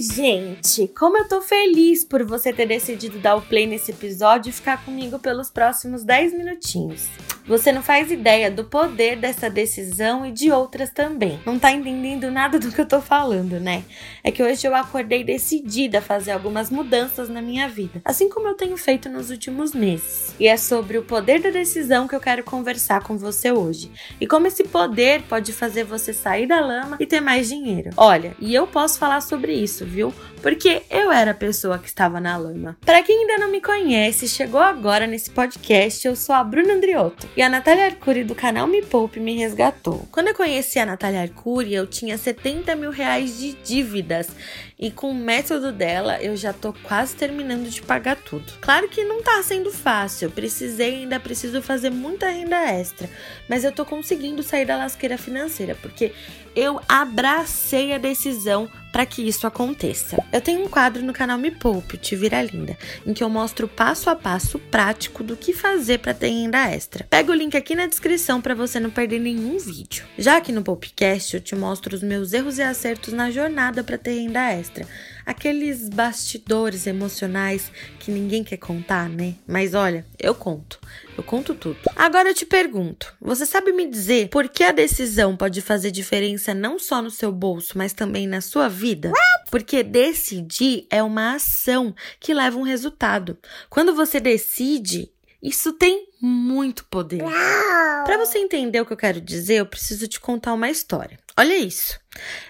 Gente! Como eu tô feliz por você ter decidido dar o play nesse episódio e ficar comigo pelos próximos 10 minutinhos. Você não faz ideia do poder dessa decisão e de outras também. Não tá entendendo nada do que eu tô falando, né? É que hoje eu acordei decidida a fazer algumas mudanças na minha vida, assim como eu tenho feito nos últimos meses. E é sobre o poder da decisão que eu quero conversar com você hoje. E como esse poder pode fazer você sair da lama e ter mais dinheiro. Olha, e eu posso falar sobre isso, viu? Porque eu era a pessoa que estava na lama. Para quem ainda não me conhece, chegou agora nesse podcast, eu sou a Bruna Andriotto. E a Natália Arcuri do canal Me Poupe me resgatou. Quando eu conheci a Natália Arcuri, eu tinha 70 mil reais de dívidas. E com o método dela, eu já tô quase terminando de pagar tudo. Claro que não tá sendo fácil, eu precisei ainda preciso fazer muita renda extra. Mas eu tô conseguindo sair da lasqueira financeira, porque eu abracei a decisão para que isso aconteça. Eu tenho um quadro no canal Me Poupe, Te Vira Linda, em que eu mostro passo a passo prático do que fazer para ter renda extra. Pega o link aqui na descrição para você não perder nenhum vídeo. Já aqui no Popcast eu te mostro os meus erros e acertos na jornada para ter renda extra aqueles bastidores emocionais que ninguém quer contar, né? Mas olha, eu conto. Eu conto tudo. Agora eu te pergunto: você sabe me dizer por que a decisão pode fazer diferença não só no seu bolso, mas também na sua vida? Porque decidir é uma ação que leva um resultado. Quando você decide, isso tem muito poder. Para você entender o que eu quero dizer, eu preciso te contar uma história. Olha isso.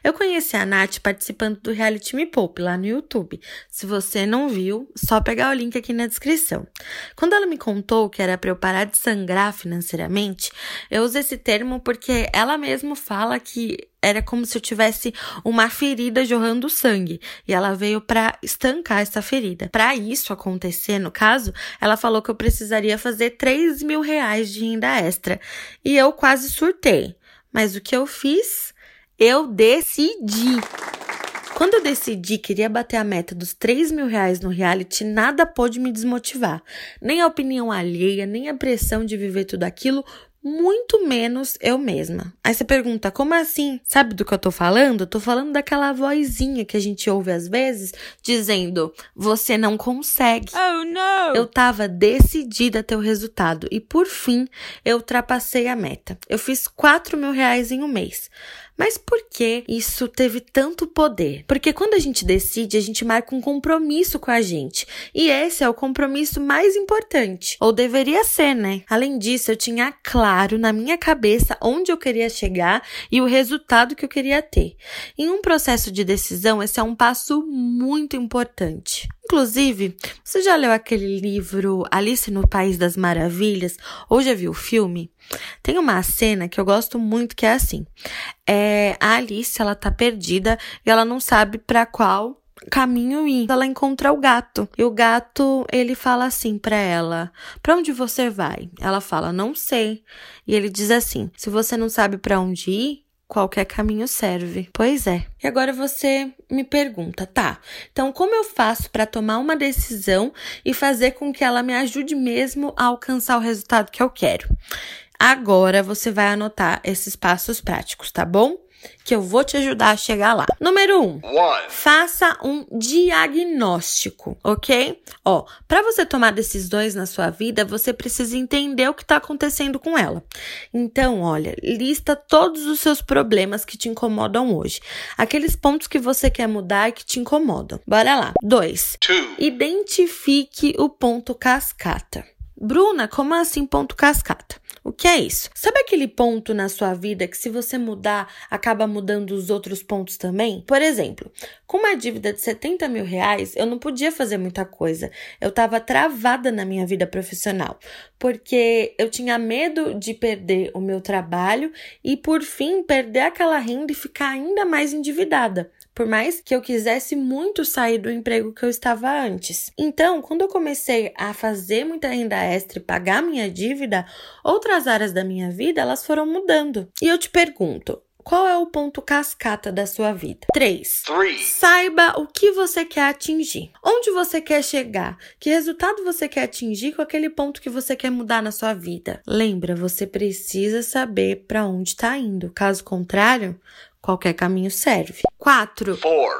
Eu conheci a Nath participando do Reality Me Poupe lá no YouTube. Se você não viu, só pegar o link aqui na descrição. Quando ela me contou que era para eu parar de sangrar financeiramente, eu uso esse termo porque ela mesma fala que era como se eu tivesse uma ferida jorrando sangue e ela veio para estancar essa ferida. Para isso acontecer, no caso, ela falou que eu precisaria fazer 3 mil reais de renda extra e eu quase surtei. Mas o que eu fiz? Eu decidi. Quando eu decidi que queria bater a meta dos 3 mil reais no reality, nada pôde me desmotivar. Nem a opinião alheia, nem a pressão de viver tudo aquilo, muito menos eu mesma. Aí você pergunta, como assim? Sabe do que eu tô falando? Eu tô falando daquela vozinha que a gente ouve às vezes dizendo: você não consegue. Oh, não! Eu tava decidida a ter o resultado e por fim eu ultrapassei a meta. Eu fiz 4 mil reais em um mês. Mas por que isso teve tanto poder? Porque quando a gente decide, a gente marca um compromisso com a gente. E esse é o compromisso mais importante. Ou deveria ser, né? Além disso, eu tinha claro na minha cabeça onde eu queria chegar e o resultado que eu queria ter. Em um processo de decisão, esse é um passo muito importante. Inclusive, você já leu aquele livro Alice no País das Maravilhas? Ou já viu o filme? Tem uma cena que eu gosto muito que é assim: é, a Alice ela tá perdida e ela não sabe para qual caminho ir. Ela encontra o gato e o gato ele fala assim para ela: "Para onde você vai?" Ela fala: "Não sei". E ele diz assim: "Se você não sabe para onde ir, qualquer caminho serve. Pois é. E agora você me pergunta, tá? Então como eu faço para tomar uma decisão e fazer com que ela me ajude mesmo a alcançar o resultado que eu quero? Agora você vai anotar esses passos práticos, tá bom? Que eu vou te ajudar a chegar lá. Número 1. Um, faça um diagnóstico, ok? Ó, para você tomar decisões na sua vida, você precisa entender o que está acontecendo com ela. Então, olha, lista todos os seus problemas que te incomodam hoje. Aqueles pontos que você quer mudar e que te incomodam. Bora lá. 2. Identifique o ponto cascata. Bruna, como assim ponto cascata? O que é isso? Sabe aquele ponto na sua vida que, se você mudar, acaba mudando os outros pontos também? Por exemplo, com uma dívida de 70 mil reais, eu não podia fazer muita coisa. Eu estava travada na minha vida profissional, porque eu tinha medo de perder o meu trabalho e, por fim, perder aquela renda e ficar ainda mais endividada. Por mais que eu quisesse muito sair do emprego que eu estava antes. Então, quando eu comecei a fazer muita renda extra e pagar minha dívida, outras áreas da minha vida elas foram mudando. E eu te pergunto, qual é o ponto cascata da sua vida? 3. Saiba o que você quer atingir. Onde você quer chegar? Que resultado você quer atingir com aquele ponto que você quer mudar na sua vida? Lembra, você precisa saber para onde está indo. Caso contrário, Qualquer caminho serve. 4.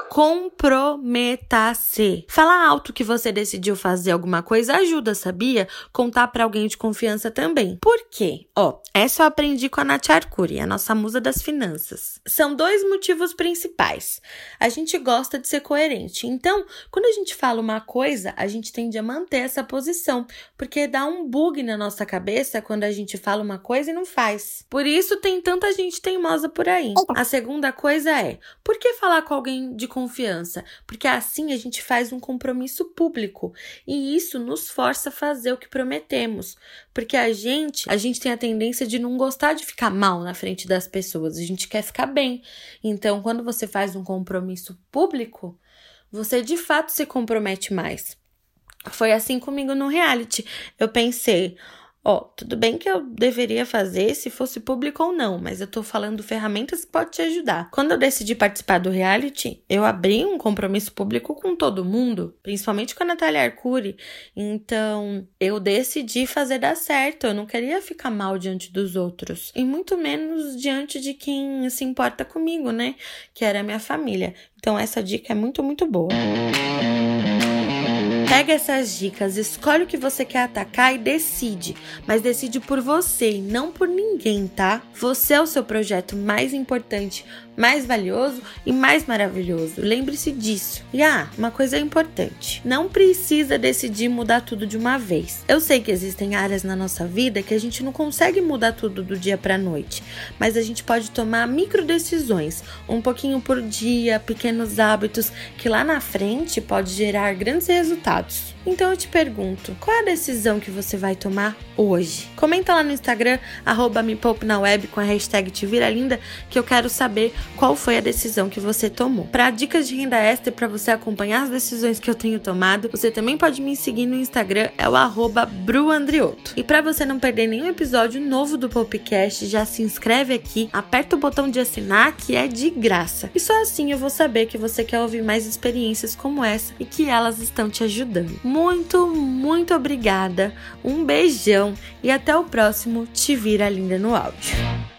Comprometa-se. Falar alto que você decidiu fazer alguma coisa ajuda, sabia? Contar para alguém de confiança também. Por quê? Ó, essa eu aprendi com a Nath Arcuri, a nossa musa das finanças. São dois motivos principais. A gente gosta de ser coerente. Então, quando a gente fala uma coisa, a gente tende a manter essa posição, porque dá um bug na nossa cabeça quando a gente fala uma coisa e não faz. Por isso tem tanta gente teimosa por aí. A segunda segunda coisa é: por que falar com alguém de confiança? Porque assim a gente faz um compromisso público e isso nos força a fazer o que prometemos. Porque a gente, a gente tem a tendência de não gostar de ficar mal na frente das pessoas, a gente quer ficar bem. Então, quando você faz um compromisso público, você de fato se compromete mais. Foi assim comigo no reality. Eu pensei, Ó, tudo bem que eu deveria fazer se fosse público ou não, mas eu tô falando ferramentas que podem te ajudar. Quando eu decidi participar do reality, eu abri um compromisso público com todo mundo, principalmente com a Natália Arcuri. Então, eu decidi fazer dar certo. Eu não queria ficar mal diante dos outros, e muito menos diante de quem se importa comigo, né? Que era a minha família. Então, essa dica é muito, muito boa. Pega essas dicas, escolhe o que você quer atacar e decide. Mas decide por você e não por ninguém, tá? Você é o seu projeto mais importante, mais valioso e mais maravilhoso. Lembre-se disso. E ah, uma coisa importante: não precisa decidir mudar tudo de uma vez. Eu sei que existem áreas na nossa vida que a gente não consegue mudar tudo do dia para noite, mas a gente pode tomar micro decisões, um pouquinho por dia, pequenos hábitos que lá na frente pode gerar grandes resultados resultados. Então eu te pergunto, qual é a decisão que você vai tomar hoje? Comenta lá no Instagram, arroba me na web com a hashtag Te Vira Linda, que eu quero saber qual foi a decisão que você tomou. Para dicas de renda extra para você acompanhar as decisões que eu tenho tomado, você também pode me seguir no Instagram, é o arroba bruandrioto. E para você não perder nenhum episódio novo do Popcast, já se inscreve aqui, aperta o botão de assinar que é de graça. E só assim eu vou saber que você quer ouvir mais experiências como essa e que elas estão te ajudando muito, muito obrigada. Um beijão e até o próximo Te Vira Linda no Áudio.